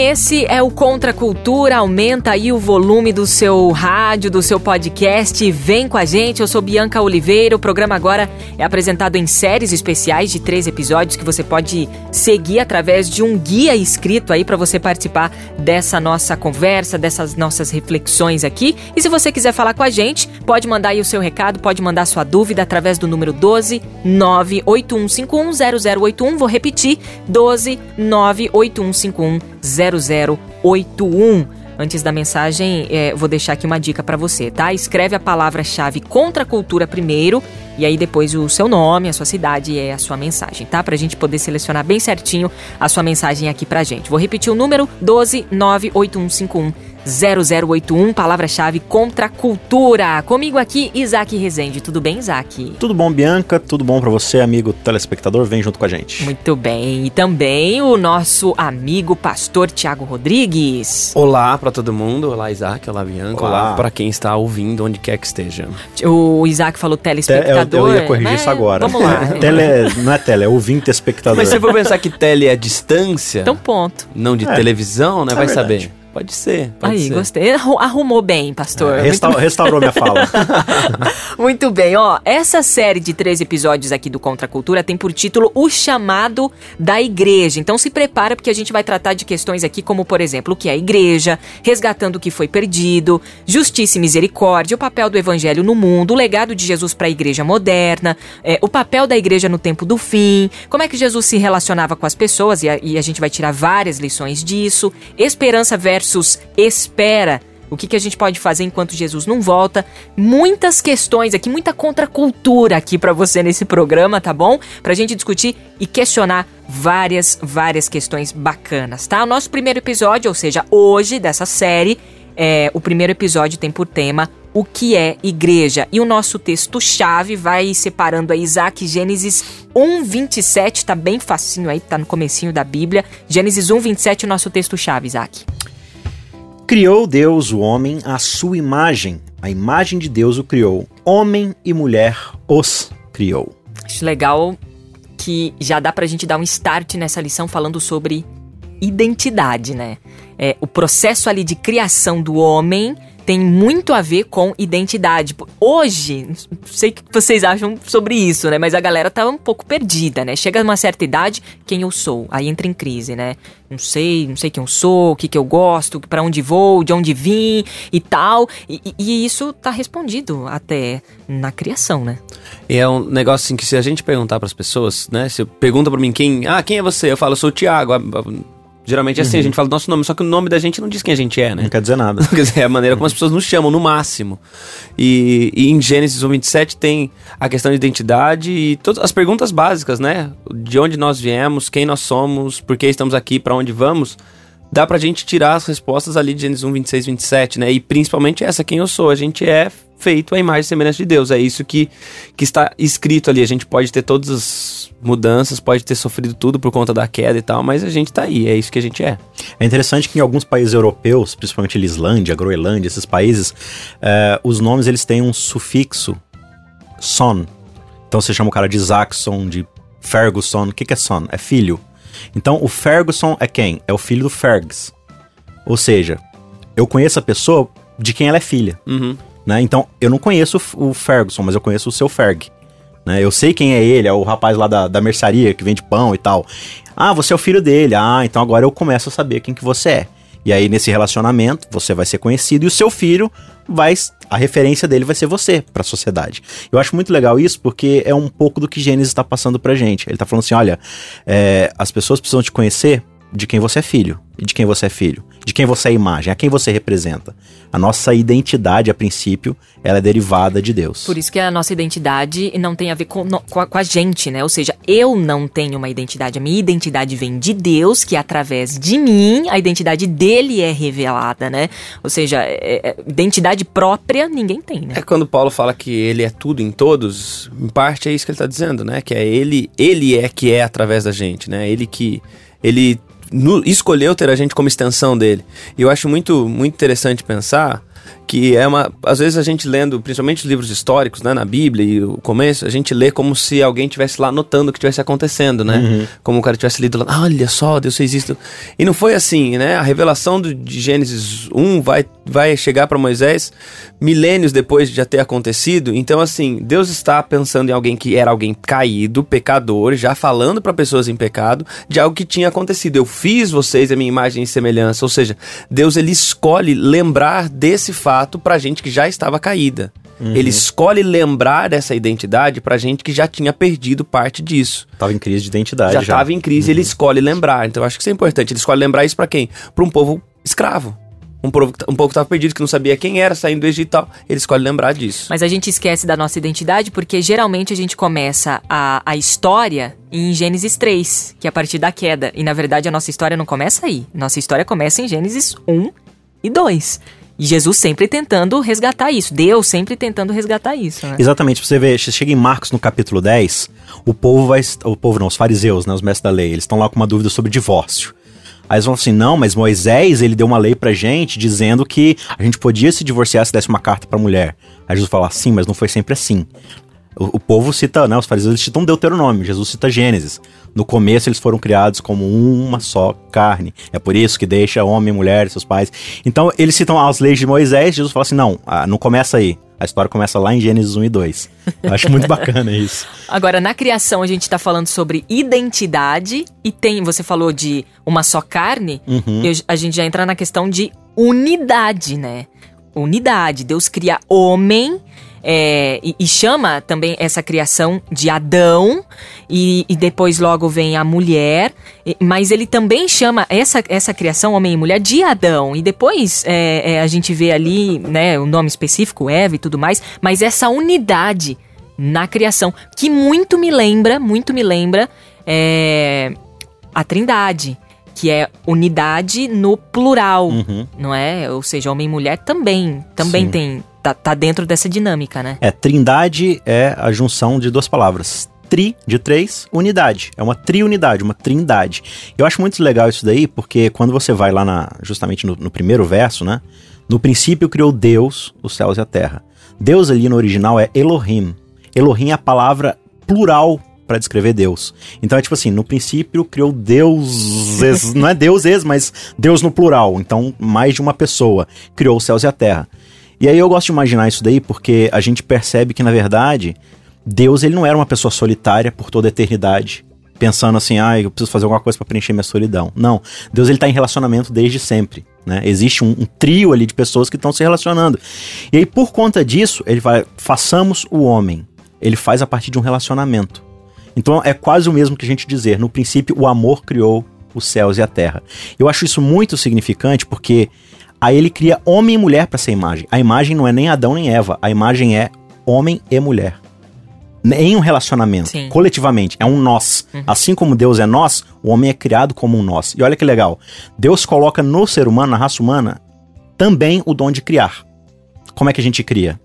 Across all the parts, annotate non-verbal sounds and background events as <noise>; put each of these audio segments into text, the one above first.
Esse é o Contra Cultura. Aumenta aí o volume do seu rádio, do seu podcast. Vem com a gente, eu sou Bianca Oliveira. O programa agora é apresentado em séries especiais de três episódios que você pode seguir através de um guia escrito aí para você participar dessa nossa conversa, dessas nossas reflexões aqui. E se você quiser falar com a gente, pode mandar aí o seu recado, pode mandar sua dúvida através do número 12 981510081. Vou repetir: 12 98151 0081. Antes da mensagem, é, vou deixar aqui uma dica para você, tá? Escreve a palavra-chave contra a cultura primeiro e aí depois o seu nome, a sua cidade e a sua mensagem, tá? Pra gente poder selecionar bem certinho a sua mensagem aqui pra gente. Vou repetir o número 1298151 0081, palavra-chave contra a cultura. Comigo aqui, Isaac Rezende. Tudo bem, Isaac? Tudo bom, Bianca? Tudo bom para você, amigo telespectador? Vem junto com a gente. Muito bem. E também o nosso amigo pastor Tiago Rodrigues. Olá para todo mundo. Olá, Isaac. Olá, Bianca. Olá, Olá para quem está ouvindo, onde quer que esteja. O Isaac falou telespectador. eu, eu ia corrigir isso agora. Vamos lá. <laughs> tele, não é tele, é ouvinte espectador. Mas se for pensar que tele é distância. Então, ponto. Não de É. televisão, né? É Vai verdade. saber. Pode ser. Pode Aí, ser. gostei. Arru- Arrumou bem, pastor. É, resta- restaurou minha fala. <laughs> Muito bem, ó. Essa série de três episódios aqui do Contra a Cultura tem por título O Chamado da Igreja. Então se prepara porque a gente vai tratar de questões aqui como, por exemplo, o que é a igreja, resgatando o que foi perdido, justiça e misericórdia, o papel do evangelho no mundo, o legado de Jesus para a igreja moderna, é, o papel da igreja no tempo do fim, como é que Jesus se relacionava com as pessoas e a, e a gente vai tirar várias lições disso, esperança versus espera o que, que a gente pode fazer enquanto Jesus não volta? Muitas questões aqui, muita contracultura aqui pra você nesse programa, tá bom? Pra gente discutir e questionar várias, várias questões bacanas, tá? O nosso primeiro episódio, ou seja, hoje dessa série, é, o primeiro episódio tem por tema o que é igreja. E o nosso texto-chave vai separando aí Isaac Gênesis 1:27, tá bem facinho aí, tá no comecinho da Bíblia. Gênesis 1:27, o nosso texto-chave, Isaac. Criou Deus o homem à sua imagem. A imagem de Deus o criou. Homem e mulher os criou. Acho legal que já dá pra gente dar um start nessa lição falando sobre identidade, né? É, o processo ali de criação do homem tem muito a ver com identidade. Hoje, não sei o que vocês acham sobre isso, né? Mas a galera tá um pouco perdida, né? Chega uma certa idade, quem eu sou? Aí entra em crise, né? Não sei, não sei quem eu sou, o que, que eu gosto, pra onde vou, de onde vim e tal. E, e- isso tá respondido até na criação, né? E é um negócio assim que se a gente perguntar pras pessoas, né? Se pergunta pra mim quem. Ah, quem é você? Eu falo, eu sou o Thiago. Geralmente é assim, a gente fala o nosso nome, só que o nome da gente não diz quem a gente é, né? Não quer dizer nada. <laughs> Quer dizer, é a maneira como as pessoas nos chamam, no máximo. E, e em Gênesis 1, 27 tem a questão de identidade e todas as perguntas básicas, né? De onde nós viemos, quem nós somos, por que estamos aqui, pra onde vamos. Dá pra gente tirar as respostas ali de Gênesis 1, 26, 27, né? E principalmente essa, quem eu sou. A gente é feito à imagem e semelhança de Deus. É isso que, que está escrito ali. A gente pode ter todas as mudanças, pode ter sofrido tudo por conta da queda e tal, mas a gente tá aí. É isso que a gente é. É interessante que em alguns países europeus, principalmente a Islândia, a Groenlândia, esses países, eh, os nomes eles têm um sufixo son. Então você chama o cara de Isaacson, de Ferguson. O que, que é son? É filho. Então o Ferguson é quem? É o filho do Fergus. Ou seja, eu conheço a pessoa de quem ela é filha. Uhum. né? Então, eu não conheço o Ferguson, mas eu conheço o seu Ferg. Né? Eu sei quem é ele, é o rapaz lá da, da mercearia que vende pão e tal. Ah, você é o filho dele. Ah, então agora eu começo a saber quem que você é. E aí, nesse relacionamento, você vai ser conhecido e o seu filho vai. A referência dele vai ser você para a sociedade. Eu acho muito legal isso porque é um pouco do que Gênesis está passando pra gente. Ele tá falando assim: olha, é, as pessoas precisam te conhecer de quem você é filho. E de quem você é filho. De quem você é imagem. A quem você representa. A nossa identidade, a princípio, ela é derivada de Deus. Por isso que a nossa identidade não tem a ver com, no, com, a, com, a, gente, né? Ou seja, eu não tenho uma identidade. A minha identidade vem de Deus, que através de mim, a identidade dele é revelada, né? Ou seja, é, é, identidade própria ninguém tem, né? É quando Paulo fala que ele é tudo em todos, em parte é isso que ele está dizendo, né? Que é ele, ele é que é através da gente, né? Ele que ele no, escolheu ter a gente como extensão dele. E eu acho muito, muito interessante pensar que é uma. Às vezes a gente lendo, principalmente os livros históricos, né, na Bíblia e o começo, a gente lê como se alguém tivesse lá notando o que estivesse acontecendo, né? Uhum. Como o cara tivesse lido lá, ah, olha só, Deus fez isso. E não foi assim, né? A revelação do, de Gênesis 1 vai, vai chegar para Moisés milênios depois de já ter acontecido. Então, assim, Deus está pensando em alguém que era alguém caído, pecador, já falando para pessoas em pecado de algo que tinha acontecido. Eu fiz vocês a minha imagem e semelhança. Ou seja, Deus ele escolhe lembrar desse fato pra gente que já estava caída. Uhum. Ele escolhe lembrar dessa identidade pra gente que já tinha perdido parte disso. Tava em crise de identidade. Já estava em crise, uhum. ele escolhe lembrar. Então eu acho que isso é importante. Ele escolhe lembrar isso para quem? Para um povo escravo. Um povo, um povo que estava perdido, que não sabia quem era, saindo do Egito e tal. Ele escolhe lembrar disso. Mas a gente esquece da nossa identidade porque geralmente a gente começa a, a história em Gênesis 3, que é a partir da queda. E na verdade a nossa história não começa aí. Nossa história começa em Gênesis 1 e 2. E Jesus sempre tentando resgatar isso. Deus sempre tentando resgatar isso. Né? Exatamente. Você vê, você chega em Marcos no capítulo 10, o povo vai. O povo não, os fariseus, né, os mestres da lei, eles estão lá com uma dúvida sobre divórcio. Aí eles vão assim, não, mas Moisés, ele deu uma lei pra gente dizendo que a gente podia se divorciar se desse uma carta pra mulher. Aí Jesus fala, sim, mas não foi sempre assim. O, o, povo cita, né, os fariseus eles citam Deuteronômio, Jesus cita Gênesis. No começo eles foram criados como uma só carne. É por isso que deixa homem, mulher, seus pais. Então eles citam as leis de Moisés, Jesus fala assim: não, ah, não começa aí. A história começa lá em Gênesis 1 e 2. Eu acho muito bacana isso. <laughs> Agora, na criação, a gente está falando sobre identidade e tem, você falou de uma só carne, uhum. e a gente já entra na questão de unidade, né? Unidade. Deus cria homem é, e, e, chama também essa criação de Adão, e, e, depois logo vem a mulher, mas ele também chama essa, essa criação, homem e mulher, de Adão, e depois é, é, a gente vê ali né, o nome específico, Eva e tudo mais, mas essa unidade na criação, que muito me lembra, muito me lembra é, a Trindade que é unidade no plural, uhum. não é? Ou seja, homem e mulher também, também Sim. tem tá, tá dentro dessa dinâmica, né? É, trindade é a junção de duas palavras. Tri, de três, unidade. É uma triunidade, uma trindade. Eu acho muito legal isso daí, porque quando você vai lá na, justamente no, no primeiro verso, né? No princípio criou Deus os céus e a terra. Deus ali no original é Elohim. Elohim é a palavra plural para descrever Deus. Então é tipo assim, no princípio criou deuses, <laughs> não é deuses, mas Deus no plural. Então mais de uma pessoa criou os céus e a terra. E aí eu gosto de imaginar isso daí porque a gente percebe que, na verdade, Deus ele não era uma pessoa solitária por toda a eternidade, pensando assim, ah, eu preciso fazer alguma coisa para preencher minha solidão. Não, Deus ele tá em relacionamento desde sempre, né? Existe um, um trio ali de pessoas que estão se relacionando. E aí por conta disso, ele vai, façamos o homem. Ele faz a partir de um relacionamento. Então é quase o mesmo que a gente dizer, no princípio o amor criou os céus e a terra. Eu acho isso muito significante porque Aí ele cria homem e mulher para essa imagem. A imagem não é nem Adão nem Eva, a imagem é homem e mulher. Em um relacionamento, Sim. coletivamente, é um nós. Uhum. Assim como Deus é nós, o homem é criado como um nós. E olha que legal. Deus coloca no ser humano, na raça humana, também o dom de criar. Como é que a gente cria?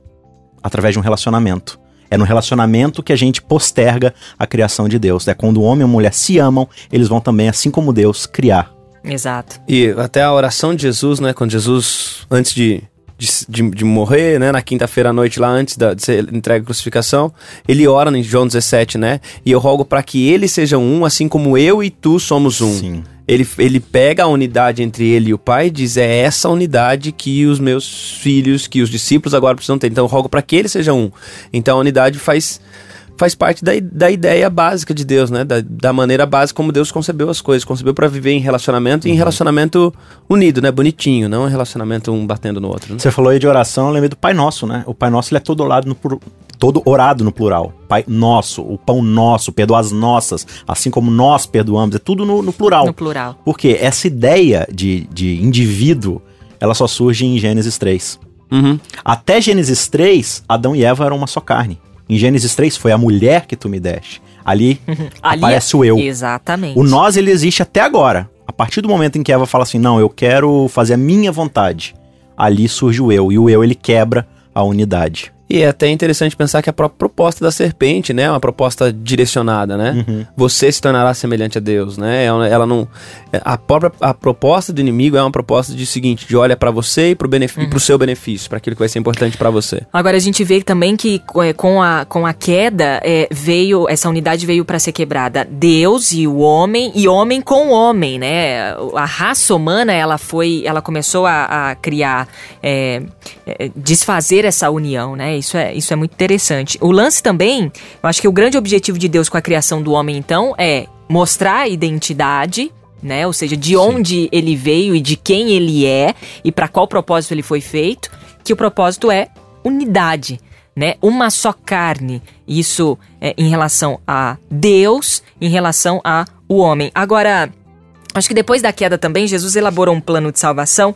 Através de um relacionamento. É no relacionamento que a gente posterga a criação de Deus. É quando o homem e a mulher se amam, eles vão também, assim como Deus, criar Exato. E até a oração de Jesus, né? Quando Jesus, antes de, de, de, de morrer, né? Na quinta-feira à noite, lá antes da, de ser entregue a crucificação, ele ora em João 17, né? E eu rogo para que eles sejam um, assim como eu e tu somos um. Sim. Ele, ele pega a unidade entre ele e o pai e diz: é essa unidade que os meus filhos, que os discípulos agora precisam ter. Então eu rogo para que eles sejam um. Então a unidade faz faz parte da, da ideia básica de Deus, né? Da, da maneira básica como Deus concebeu as coisas. Concebeu para viver em relacionamento e em relacionamento unido, né? Bonitinho, não um relacionamento um batendo no outro. Né? Você falou aí de oração, eu lembrei do Pai Nosso, né? O Pai Nosso ele é todo orado no, todo orado no plural. Pai Nosso, o pão nosso, perdoa as nossas, assim como nós perdoamos, é tudo no, no plural. No plural. Porque essa ideia de, de indivíduo, ela só surge em Gênesis 3. Uhum. Até Gênesis 3, Adão e Eva eram uma só carne. Em Gênesis 3 foi a mulher que tu me deste. Ali, <laughs> Ali aparece é- o eu. Exatamente. O nós ele existe até agora. A partir do momento em que Eva fala assim, não, eu quero fazer a minha vontade, ali surge o eu e o eu ele quebra a unidade. E é até interessante pensar que a própria proposta da serpente, né, é uma proposta direcionada, né? Uhum. Você se tornará semelhante a Deus, né? Ela, ela não a própria a proposta do inimigo é uma proposta de seguinte, de olha pra você e pro benefício, Uhum. pro seu benefício, pra aquilo que vai ser importante pra você. Agora a gente vê também que é, com a, com a queda é, veio essa unidade veio para ser quebrada Deus e o homem e homem com homem, né? A raça humana ela foi ela começou a, a criar é, é, desfazer essa união, né? Isso é isso é muito interessante. O lance também, eu acho que o grande objetivo de Deus com a criação do homem então é mostrar a identidade né? Ou seja, de onde ele veio e de quem ele é e para qual propósito ele foi feito, que o propósito é unidade, né? Uma só carne. Isso é em relação a Deus, em relação a o homem. Agora, acho que depois da queda também Jesus elaborou um plano de salvação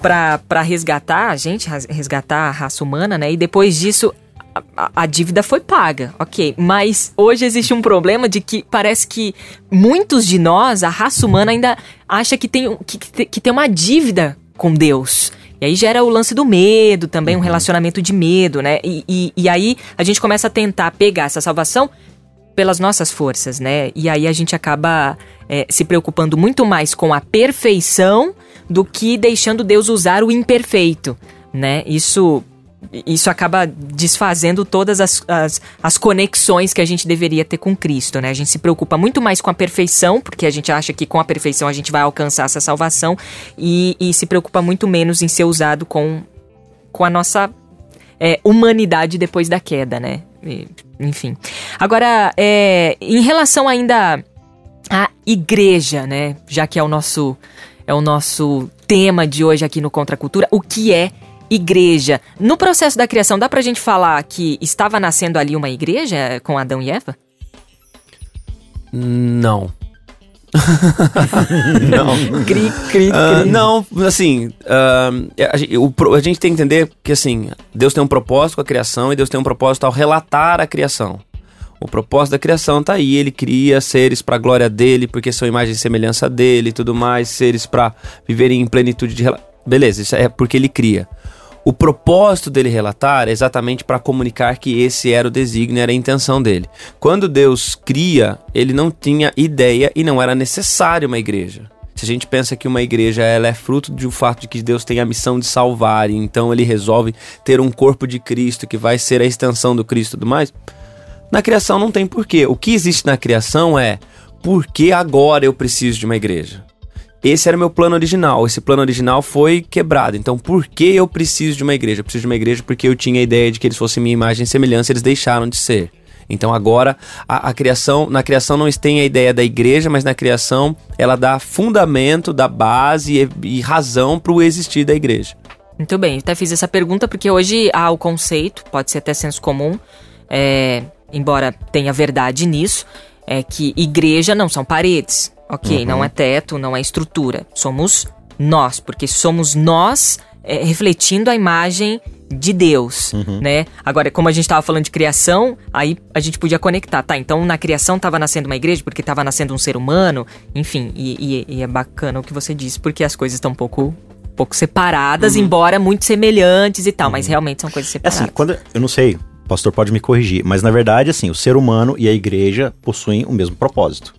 para resgatar a gente, resgatar a raça humana, né? E depois disso a- a, dívida foi paga, ok. Mas hoje existe um problema de que parece que muitos de nós, a raça humana, ainda acha que tem, que, que te- que tem uma dívida com Deus. E aí gera o lance do medo também, um relacionamento de medo, né? E, e, e aí a gente começa a tentar pegar essa salvação pelas nossas forças, né? E aí a gente acaba é, se preocupando muito mais com a perfeição do que deixando Deus usar o imperfeito, né? Isso isso acaba desfazendo todas as, as, as conexões que a gente deveria ter com Cristo, né? A gente se preocupa muito mais com a perfeição, porque a gente acha que com a perfeição a gente vai alcançar essa salvação, e, e se preocupa muito menos em ser usado com, com a nossa é, humanidade depois da queda, né? E, enfim. Agora, é, em relação ainda à igreja, né? Já que é o nosso é o nosso tema de hoje aqui no Contra a Cultura, o que é igreja? No processo da criação, dá pra gente falar que estava nascendo ali uma igreja com Adão e Eva? Não. <laughs> não. Cri, cri, Ah, não, assim, ah, a, gente, o a gente tem que entender que, assim, Deus tem um propósito com a criação e Deus tem um propósito ao relatar a criação. O propósito da criação tá aí, ele cria seres para glória dele, porque são imagem e semelhança dele e tudo mais, seres para viverem em plenitude de Beleza, isso é porque ele cria. O propósito dele relatar é exatamente para comunicar que esse era o desígnio, era a intenção dele. Quando Deus cria, ele não tinha ideia e não era necessário uma igreja. Se a gente pensa que uma igreja ela é fruto do fato de que Deus tem a missão de salvar, e então ele resolve ter um corpo de Cristo que vai ser a extensão do Cristo e tudo mais, na criação não tem porquê. O que existe na criação é por que agora eu preciso de uma igreja? Esse era o meu plano original. Esse plano original foi quebrado. Então, por que eu preciso de uma igreja? Eu preciso de uma igreja porque eu tinha a ideia de que eles fossem minha imagem e semelhança, eles deixaram de ser. Então agora a, a criação, na criação não tem a ideia da igreja, mas na criação ela dá fundamento, dá base e, e razão para o existir da igreja. Muito bem, até fiz essa pergunta porque hoje há o conceito, pode ser até senso comum, é, embora tenha verdade nisso, é que igreja não são paredes, ok? Não é teto, não é estrutura. Somos nós, porque somos nós é, refletindo a imagem de Deus, né? Agora, como a gente estava falando de criação, aí a gente podia conectar, tá? Então, na criação estava nascendo uma igreja porque estava nascendo um ser humano, enfim, e, e- e é bacana o que você disse, porque as coisas estão um pouco, pouco separadas, embora muito semelhantes e tal, mas realmente são coisas É separadas. assim, quando eu não sei, pastor pode me corrigir, mas na verdade, assim, o ser humano e a igreja possuem o mesmo propósito.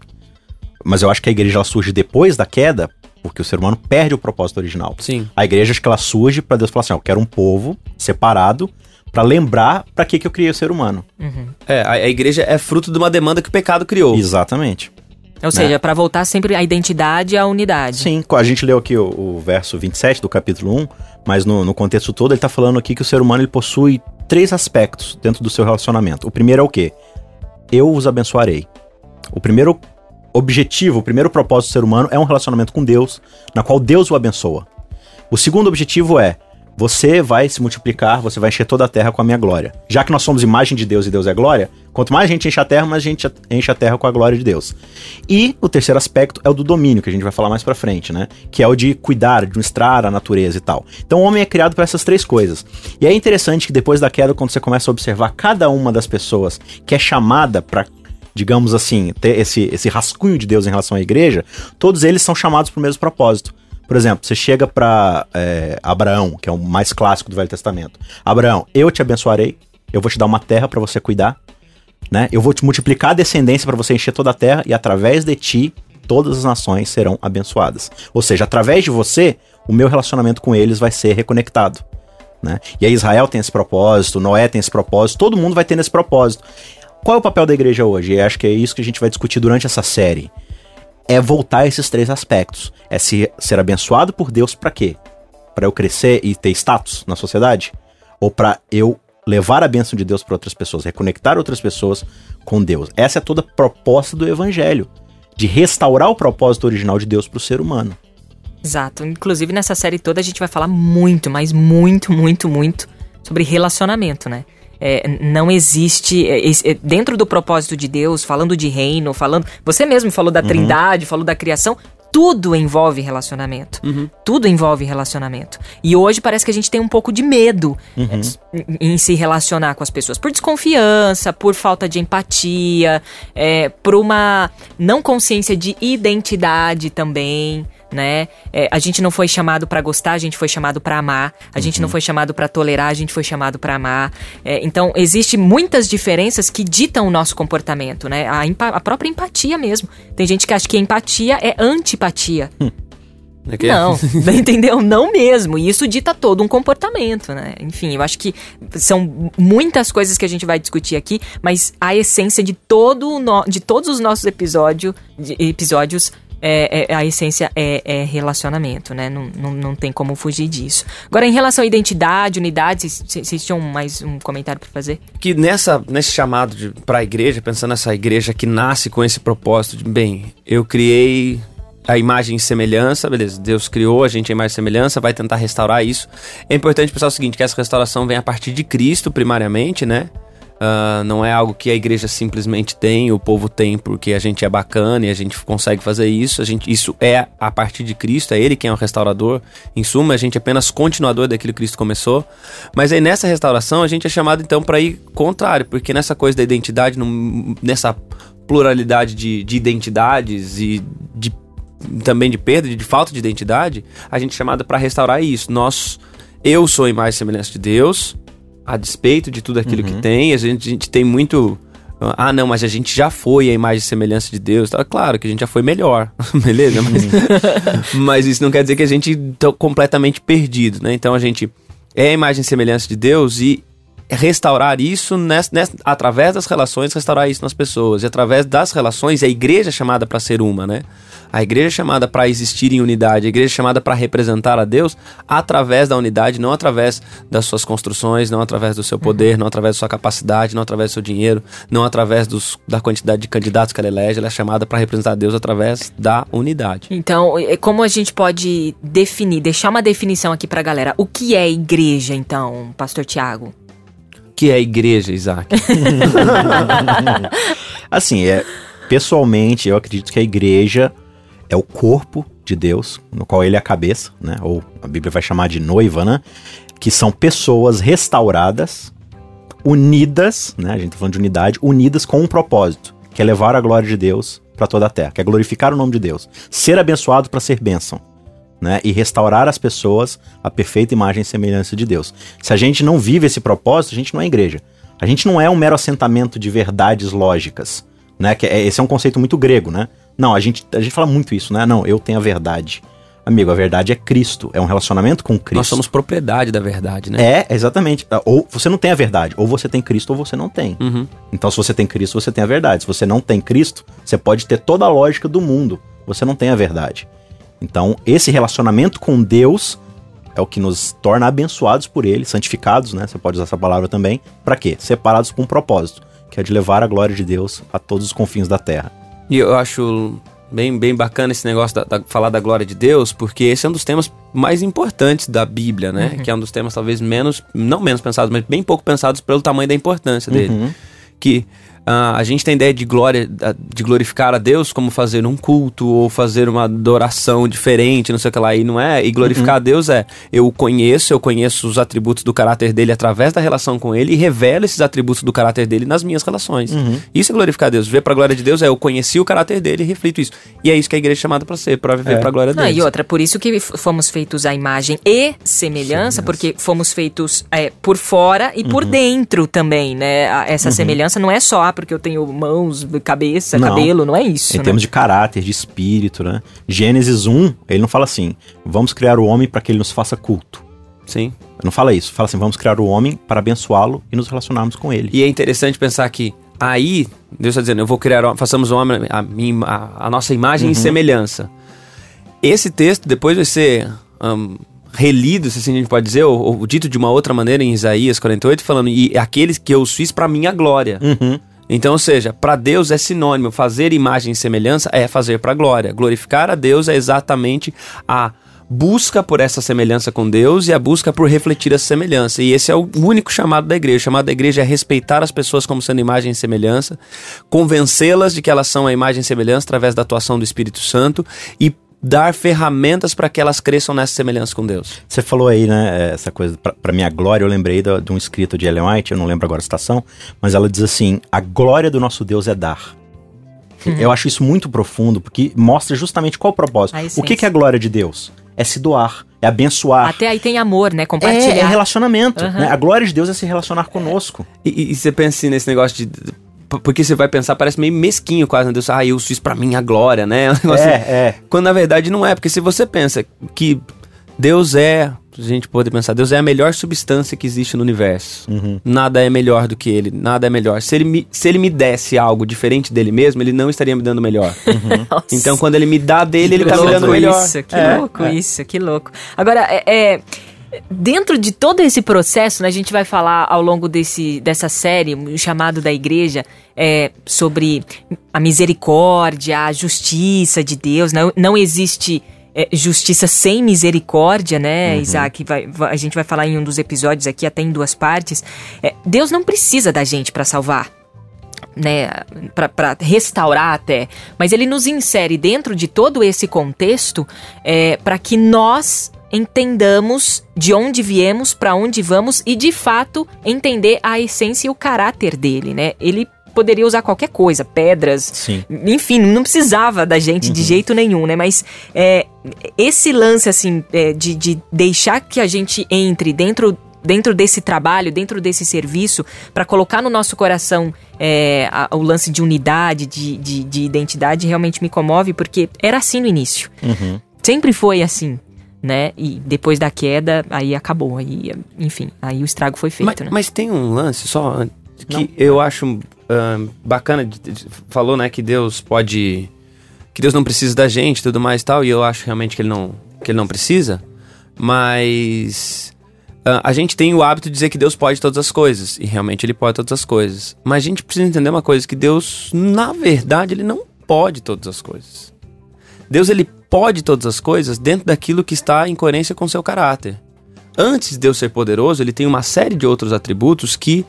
Mas eu acho que a igreja ela surge depois da queda, porque o ser humano perde o propósito original. Sim. A igreja acho que ela surge para Deus falar assim, ó, eu quero um povo separado para lembrar para que que eu criei o ser humano. É, a, a igreja é fruto de uma demanda que o pecado criou. Exatamente. Ou seja, pra voltar sempre à identidade e à unidade. Sim, a gente leu aqui o, o verso 27 do capítulo 1, mas no, no contexto todo ele tá falando aqui que o ser humano ele possui três aspectos dentro do seu relacionamento. O primeiro é o quê? eu os abençoarei. O primeiro objetivo, o primeiro propósito do ser humano é um relacionamento com Deus, na qual Deus o abençoa. O segundo objetivo é você vai se multiplicar, você vai encher toda a terra com a minha glória. Já que nós somos imagem de Deus e Deus é glória, quanto mais a gente enche a terra, mais a gente enche a terra com a glória de Deus. E o terceiro aspecto é o do domínio, que a gente vai falar mais pra frente, né? Que é o de cuidar, de administrar a natureza e tal. Então o homem é criado para essas três coisas. E é interessante que depois da queda, quando você começa a observar cada uma das pessoas que é chamada para digamos assim, ter esse, esse rascunho de Deus em relação à igreja, todos eles são chamados para o mesmo propósito. Por exemplo, você chega para é, Abraão, que é o mais clássico do Velho Testamento. Abraão, eu te abençoarei, eu vou te dar uma terra para você cuidar, né? Eu vou te multiplicar a descendência para você encher toda a terra e através de ti todas as nações serão abençoadas. Ou seja, através de você, o meu relacionamento com eles vai ser reconectado. Né? E aí Israel tem esse propósito, Noé tem esse propósito, todo mundo vai ter esse propósito. Qual é o papel da igreja hoje? E acho que é isso que a gente vai discutir durante essa série é voltar a esses três aspectos. É se, ser abençoado por Deus para quê? Para eu crescer e ter status na sociedade? Ou para eu levar a bênção de Deus para outras pessoas, reconectar outras pessoas com Deus? Essa é toda a proposta do evangelho, de restaurar o propósito original de Deus para o ser humano. Exato. Inclusive nessa série toda a gente vai falar muito, mas muito, muito, muito sobre relacionamento, né? É, não existe é, é, dentro do propósito de Deus, falando de reino, falando. Você mesmo falou da uhum. Trindade, falou da criação. Tudo envolve relacionamento. Uhum. Tudo envolve relacionamento. E hoje parece que a gente tem um pouco de medo uhum. em, em, se relacionar com as pessoas. Por desconfiança, por falta de empatia, é, por uma não consciência de identidade também né? É, a gente não foi chamado para gostar, a gente foi chamado para amar. A uhum. gente não uhum. foi chamado para tolerar, a gente foi chamado para amar. É, então, existe muitas diferenças que ditam o nosso comportamento, né? A, a, própria empatia mesmo. Tem gente que acha que empatia é antipatia. Hum. É <laughs> não, entendeu? Não mesmo. E isso dita todo um comportamento, né? Enfim, eu acho que são muitas coisas que a gente vai discutir aqui, mas a essência de todo no, de todos os nossos episódio, episódios é, é, a essência é, é, relacionamento, né? Não, não, não tem como fugir disso. Agora, em relação à identidade, unidade, vocês tinham mais um comentário para fazer? Que nessa, nesse chamado para a igreja, pensando nessa igreja que nasce com esse propósito de, bem, eu criei a imagem e semelhança, beleza, Deus criou a gente a imagem e semelhança, vai tentar restaurar isso. É importante pensar o seguinte, que essa restauração vem a partir de Cristo, primariamente, né? Uh, não é algo que a igreja simplesmente tem, o povo tem porque a gente é bacana e a gente consegue fazer isso. A gente, isso é a partir de Cristo, é Ele quem é o restaurador. Em suma, a gente é apenas continuador daquilo que Cristo começou. Mas aí nessa restauração a gente é chamado então para ir contrário, porque nessa coisa da identidade, nessa pluralidade de, de identidades e de, também de perda, de, de falta de identidade, a gente é chamado para restaurar isso. Nós, eu sou a imagem e semelhança de Deus, a despeito de tudo aquilo uhum. que tem, a gente, a gente tem muito. Ah, não, mas a gente já foi a imagem e semelhança de Deus. Tá claro que a gente já foi melhor, <laughs> beleza? Mas, <laughs> mas isso não quer dizer que a gente tá completamente perdido, né? Então a gente é a imagem e semelhança de Deus e restaurar isso nessa, nessa, através das relações, restaurar isso nas pessoas. E através das relações, a igreja é chamada para ser uma, né? A igreja é chamada para existir em unidade, a igreja é chamada para representar a Deus através da unidade, não através das suas construções, não através do seu poder, não através da sua capacidade, não através do seu dinheiro, não através dos, da quantidade de candidatos que ela elege, ela é chamada para representar a Deus através da unidade. Então, como a gente pode definir, deixar uma definição aqui para a galera, o que é igreja, então, pastor Tiago? Que é a igreja, Isaac? <laughs> assim, é, pessoalmente, eu acredito que a igreja é o corpo de Deus, no qual ele é a cabeça, né? Ou a Bíblia vai chamar de noiva, né? Que são pessoas restauradas, unidas, né? A gente tá falando de unidade, unidas com um propósito, que é levar a glória de Deus para toda a terra, que é glorificar o nome de Deus, ser abençoado para ser bênção né, e restaurar as pessoas à perfeita imagem e semelhança de Deus. Se a gente não vive esse propósito, a gente não é igreja. A gente não é um mero assentamento de verdades lógicas, né? Que é, esse é um conceito muito grego, né? Não, a gente, a gente fala muito isso, né? Não, eu tenho a verdade. Amigo, a verdade é Cristo, é um relacionamento com Cristo. Nós somos propriedade da verdade, né? É, exatamente. Ou você não tem a verdade, ou você tem Cristo ou você não tem. Uhum. Então, se você tem Cristo, você tem a verdade. Se você não tem Cristo, você pode ter toda a lógica do mundo, você não tem a verdade. Então, esse relacionamento com Deus é o que nos torna abençoados por ele, santificados, né? Você pode usar essa palavra também. Para quê? Separados com um propósito, que é de levar a glória de Deus a todos os confins da terra. E eu acho bem, bem bacana esse negócio da, da, falar da glória de Deus, porque esse é um dos temas mais importantes da Bíblia, né? Uhum. Que é um dos temas talvez menos, não menos pensados, mas bem pouco pensados pelo tamanho da importância dele. Uhum. Que Uh, a gente tem ideia de glória, de glorificar a Deus como fazer um culto ou fazer uma adoração diferente, não sei o que lá. E não é. E glorificar uhum. a Deus é eu o conheço, eu conheço os atributos do caráter dele através da relação com ele e revelo esses atributos do caráter dele nas minhas relações. Uhum. Isso é glorificar a Deus. Ver pra glória de Deus é eu conheci o caráter dele e reflito isso. E é isso que a igreja é chamada para ser, para viver é. pra glória de Deus. e outra, por isso que fomos feitos à imagem e semelhança, semelhança. porque fomos feitos é, por fora e uhum. por dentro também, né? Essa uhum. semelhança não é só ah, porque eu tenho mão mãos, cabeça, não. cabelo, não é isso. Em né? termos de caráter, de espírito, né? Gênesis 1, ele não fala assim, vamos criar o homem para que ele nos faça culto. Sim. Não fala isso. Fala assim, vamos criar o homem para abençoá-lo e nos relacionarmos com ele. E é interessante pensar que aí, Deus está dizendo, eu vou criar, façamos o homem a, minha, a, a nossa imagem uhum. e semelhança. Esse texto depois vai ser um, relido, se assim a gente pode dizer, ou, ou, dito de uma outra maneira em Isaías 48, falando, e aqueles que eu fiz para minha glória. Uhum. Então, ou seja, para Deus é sinônimo, fazer imagem e semelhança é fazer para glória. Glorificar a Deus é exatamente a busca por essa semelhança com Deus e a busca por refletir essa semelhança. E esse é o único chamado da igreja. O chamado da igreja é respeitar as pessoas como sendo imagem e semelhança, convencê-las de que elas são a imagem e semelhança através da atuação do Espírito Santo e dar ferramentas para que elas cresçam nessa semelhança com Deus. Você falou aí, né, essa coisa, para minha glória, eu lembrei de, de um escrito de Ellen White, eu não lembro agora a citação, mas ela diz assim: a glória do nosso Deus é dar. Uhum. Eu acho isso muito profundo, porque mostra justamente qual o propósito. O que, que é a glória de Deus? É se doar, é abençoar. Até aí tem amor, né? Compartilhar. É, é relacionamento. Uhum. Né? A glória de Deus é se relacionar conosco. E, e, e você pensa assim, nesse negócio de porque você vai pensar, parece meio mesquinho quase, né? Deus, ah, eu fiz para mim a glória, né? <laughs> é, assim, é. Quando na verdade não é, porque se você pensa que Deus é, a gente pode pensar, Deus é a melhor substância que existe no universo. Uhum. Nada é melhor do que ele, nada é melhor. Se ele, me, se ele me desse algo diferente dele mesmo, ele não estaria me dando melhor. Uhum. <laughs> então quando ele me dá dele, que ele tá me dando melhor. Isso, que é, louco é. isso, que louco. Agora, é, é Dentro de todo esse processo, né, a gente vai falar ao longo desse, dessa série, o chamado da igreja, é, sobre a misericórdia, a justiça de Deus. Não, não existe é, justiça sem misericórdia, né, uhum. Isaac? Vai, a gente vai falar em um dos episódios aqui, até em duas partes. É, Deus não precisa da gente para salvar né, para restaurar até, mas ele nos insere dentro de todo esse contexto é, para que nós entendamos de onde viemos, para onde vamos e de fato entender a essência e o caráter dele, né? Ele poderia usar qualquer coisa, pedras, Sim. enfim, não precisava da gente uhum. de jeito nenhum, né? Mas é, esse lance, assim, é, de, de deixar que a gente entre dentro dentro desse trabalho, dentro desse serviço, para colocar no nosso coração é, a, o lance de unidade, de, de, de, identidade, realmente me comove, porque era assim no início. Uhum. Sempre foi assim né? E depois da queda, aí acabou. Aí, enfim, aí o estrago foi feito, mas, né? Mas tem um lance só que Não. eu acho uh, bacana. De, de, falou, né, que Deus pode. Que Deus não precisa da gente tudo mais e tal. E eu acho realmente que ele não, que ele não precisa. Mas. Uh, a gente tem o hábito de dizer que Deus pode todas as coisas. E realmente ele pode todas as coisas. Mas a gente precisa entender uma coisa: que Deus, na verdade, ele não pode todas as coisas. Deus ele pode todas as coisas dentro daquilo que está em coerência com seu caráter. Antes de Deus ser poderoso, ele tem uma série de outros atributos que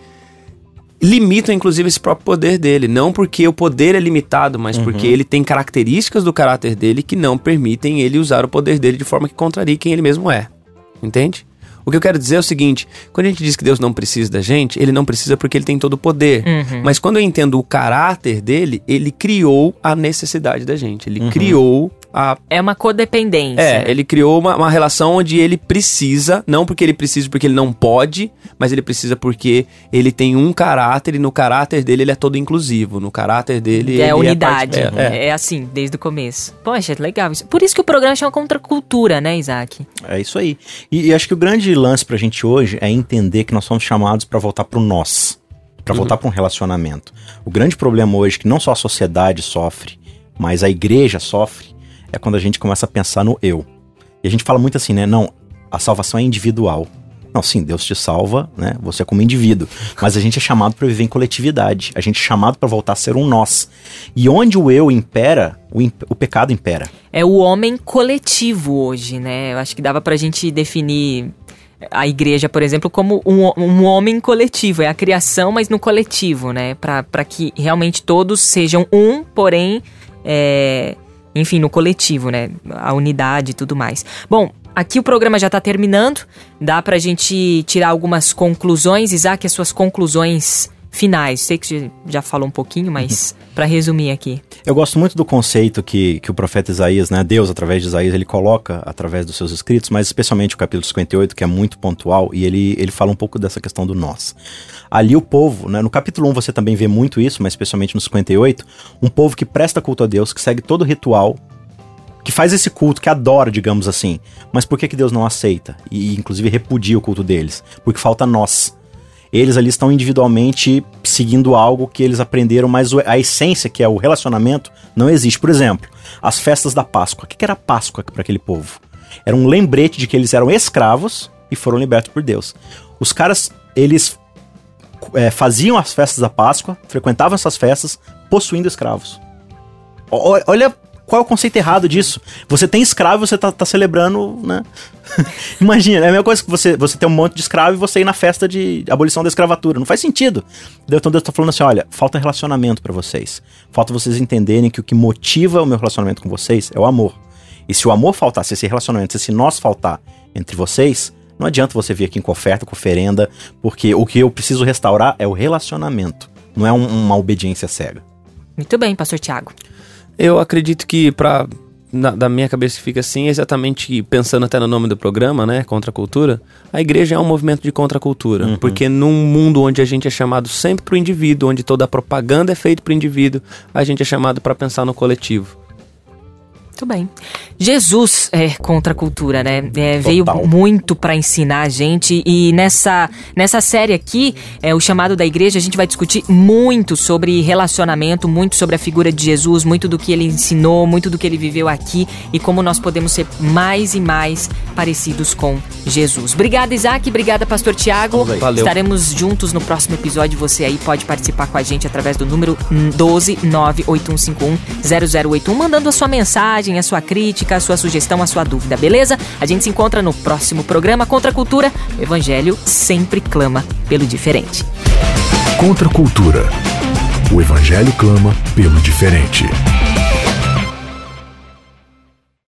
limitam inclusive esse próprio poder dele, não porque o poder é limitado, mas uhum. porque ele tem características do caráter dele que não permitem ele usar o poder dele de forma que contrarie quem ele mesmo é. Entende? O que eu quero dizer é o seguinte: quando a gente diz que Deus não precisa da gente, ele não precisa porque ele tem todo o poder. Uhum. Mas quando eu entendo o caráter dele, ele criou a necessidade da gente. Ele uhum. criou a... É uma codependência. É, ele criou uma, uma, relação onde ele precisa, não porque ele precisa porque ele não pode, mas ele precisa porque ele tem um caráter e no caráter dele ele é todo inclusivo. No caráter dele. É unidade. É, é, é, assim, desde o começo. Poxa, legal isso. Por isso que o programa chama Contracultura, né, Isaac? É isso aí. E, e acho que o grande lance pra gente hoje é entender que nós somos chamados para voltar pro nós. Para uhum. voltar para um relacionamento. O grande problema hoje é que não só a sociedade sofre, mas a igreja sofre, é quando a gente começa a pensar no eu. E a gente fala muito assim, né? Não, a salvação é individual. Não, sim, Deus te salva, né? Você é como indivíduo. Mas a gente é chamado para viver em coletividade. A gente é chamado para voltar a ser um nós. E onde o eu impera, o, imp o pecado impera. É o homem coletivo hoje, né? Eu acho que dava pra gente definir a igreja, por exemplo, como um, um homem coletivo. É a criação, mas no coletivo, né? Para que realmente todos sejam um, porém, é, enfim, no coletivo, né? A unidade e tudo mais. Bom, aqui o programa já está terminando. Dá pra gente tirar algumas conclusões. Isaac, as suas conclusões finais. Sei que já falou um pouquinho, mas para resumir aqui. Eu gosto muito do conceito que, que o profeta Isaías, né, Deus através de Isaías, ele coloca através dos seus escritos, mas especialmente o capítulo 58, que é muito pontual, e ele, ele fala um pouco dessa questão do nós. Ali o povo, né, no capítulo 1 você também vê muito isso, mas especialmente no 58, um povo que presta culto a Deus, que segue todo o ritual, que faz esse culto, que adora, digamos assim. Mas por que, que Deus não aceita? E inclusive repudia o culto deles? Porque falta nós eles ali estão individualmente seguindo algo que eles aprenderam, mas a essência, que é o relacionamento, não existe. Por exemplo, as festas da Páscoa. O que era Páscoa para aquele povo? Era um lembrete de que eles eram escravos e foram libertos por Deus. Os caras, eles é, faziam as festas da Páscoa, frequentavam essas festas, possuindo escravos. Olha qual é o conceito errado disso? Você tem escravo você tá, tá celebrando, né? <laughs> Imagina, é a mesma coisa que você, você ter um monte de escravo e você ir na festa de abolição da escravatura. Não faz sentido. Então Deus tá falando assim: olha, falta relacionamento para vocês. Falta vocês entenderem que o que motiva o meu relacionamento com vocês é o amor. E se o amor faltar, se esse relacionamento, se esse nós faltar entre vocês, não adianta você vir aqui com oferta, com oferenda, porque o que eu preciso restaurar é o relacionamento, não é um, uma obediência cega. Muito bem, pastor Tiago. Eu acredito que para da minha cabeça fica assim, exatamente pensando até no nome do programa, né, contra a cultura, a igreja é um movimento de contracultura, uhum. porque num mundo onde a gente é chamado sempre para o indivíduo, onde toda a propaganda é feita para o indivíduo, a gente é chamado para pensar no coletivo. Muito bem. Jesus é contra a cultura, né? É, veio muito para ensinar a gente e nessa, nessa série aqui, é, o chamado da igreja, a gente vai discutir muito sobre relacionamento, muito sobre a figura de Jesus, muito do que ele ensinou, muito do que ele viveu aqui e como nós podemos ser mais e mais parecidos com Jesus. Obrigada, Isaac. Obrigada, Pastor Tiago. Estaremos juntos no próximo episódio. Você aí pode participar com a gente através do número 12981510081, mandando a sua mensagem, a sua crítica, a sua sugestão, a sua dúvida, beleza? A gente se encontra no próximo programa Contra a Cultura. O Evangelho sempre clama pelo diferente. Contra a Cultura. O Evangelho clama pelo diferente.